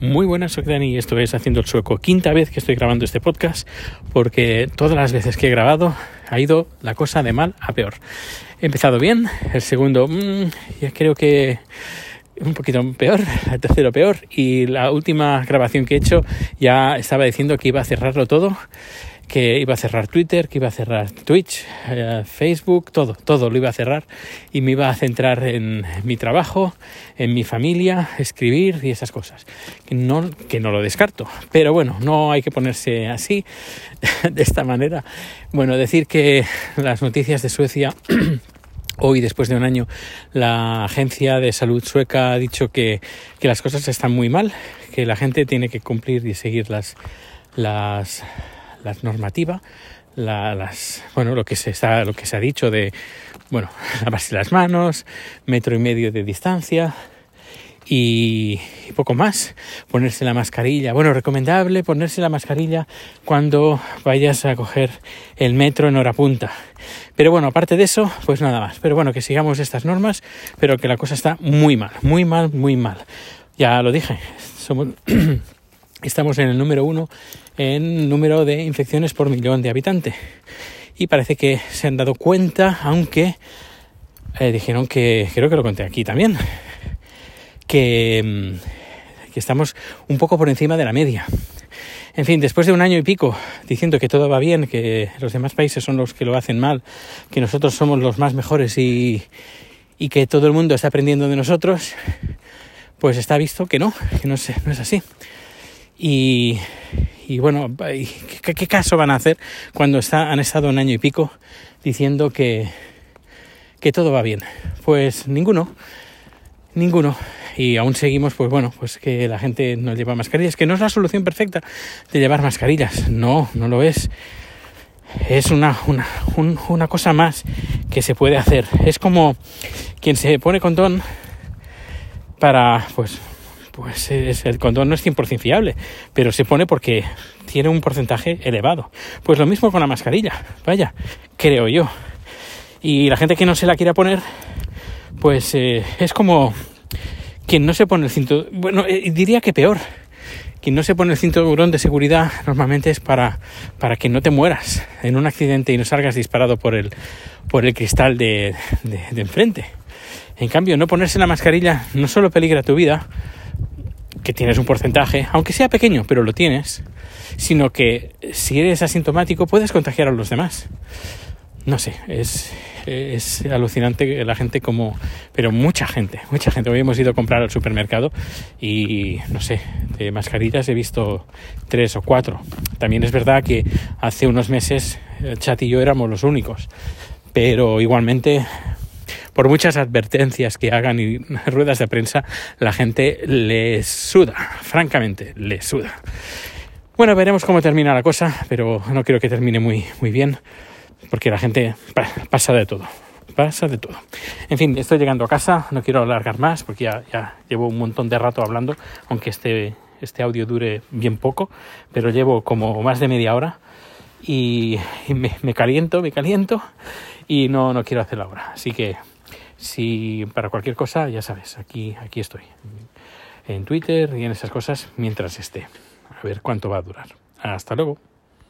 Muy buenas, soy y esto es Haciendo el Sueco. Quinta vez que estoy grabando este podcast porque todas las veces que he grabado ha ido la cosa de mal a peor. He empezado bien, el segundo mmm, ya creo que un poquito peor, el tercero peor y la última grabación que he hecho ya estaba diciendo que iba a cerrarlo todo que iba a cerrar Twitter, que iba a cerrar Twitch, eh, Facebook, todo, todo lo iba a cerrar y me iba a centrar en mi trabajo, en mi familia, escribir y esas cosas. Que no, que no lo descarto, pero bueno, no hay que ponerse así, de esta manera. Bueno, decir que las noticias de Suecia Hoy, después de un año, la Agencia de Salud sueca ha dicho que, que, las cosas están muy mal, que la gente tiene que cumplir y seguir las, las, la normativa, la, las, bueno, lo que se está, lo que se ha dicho de, bueno, lavarse las manos, metro y medio de distancia y, y, poco más. Ponerse la mascarilla. Bueno, recomendable ponerse la mascarilla cuando vayas a coger el metro en hora punta. Pero bueno, aparte de eso, pues nada más. Pero bueno, que sigamos estas normas, pero que la cosa está muy mal, muy mal, muy mal. Ya lo dije, somos estamos en el número uno en número de infecciones por millón de habitantes. Y parece que se han dado cuenta, aunque eh, dijeron que, creo que lo conté aquí también, que, mm, que estamos un poco por encima de la media. En fin, después de un año y pico diciendo que todo va bien, que los demás países son los que lo hacen mal, que nosotros somos los más mejores y, y que todo el mundo está aprendiendo de nosotros, pues está visto que no, que no es, no es así. Y, y bueno, ¿qué, ¿qué, caso van a hacer cuando han estado un año y pico diciendo que, todo va bien? Pues ninguno, ninguno. Y aún seguimos, pues bueno, pues que la gente no lleva mascarillas, que no es la solución perfecta de llevar mascarillas, no, no lo es. Es una, una, un, una cosa más que se puede hacer. Es como quien se pone condón para, pues, pues es, el condón no es 100% fiable, pero se pone porque tiene un porcentaje elevado. Pues lo mismo con la mascarilla, vaya, creo yo. Y la gente que no se la quiera poner, pues eh, es como quien no se pone el cinturón, bueno, eh, diría que peor. Quien no se pone el cinturón de seguridad normalmente es para, para que no te mueras en un accidente y no salgas disparado por el, por el cristal de, de, de enfrente. En cambio, no ponerse la mascarilla no solo peligra tu vida, que tienes un porcentaje, aunque sea pequeño, pero lo tienes, sino que si eres asintomático puedes contagiar a los demás. No sé, es, es alucinante la gente como, pero mucha gente, mucha gente. Hoy hemos ido a comprar al supermercado y no sé, de mascarillas he visto tres o cuatro. También es verdad que hace unos meses Chat y yo éramos los únicos, pero igualmente por muchas advertencias que hagan y ruedas de prensa, la gente les suda, francamente, les suda. Bueno, veremos cómo termina la cosa, pero no quiero que termine muy, muy bien, porque la gente pasa de todo, pasa de todo. En fin, estoy llegando a casa, no quiero alargar más, porque ya, llevo un montón de rato hablando, aunque este, este audio dure bien poco, pero llevo como más de media hora y, me, caliento, me caliento y no, no quiero hacerlo ahora. Así que si para cualquier cosa, ya sabes, aquí, aquí estoy. En Twitter y en esas cosas mientras esté. A ver cuánto va a durar. Hasta luego.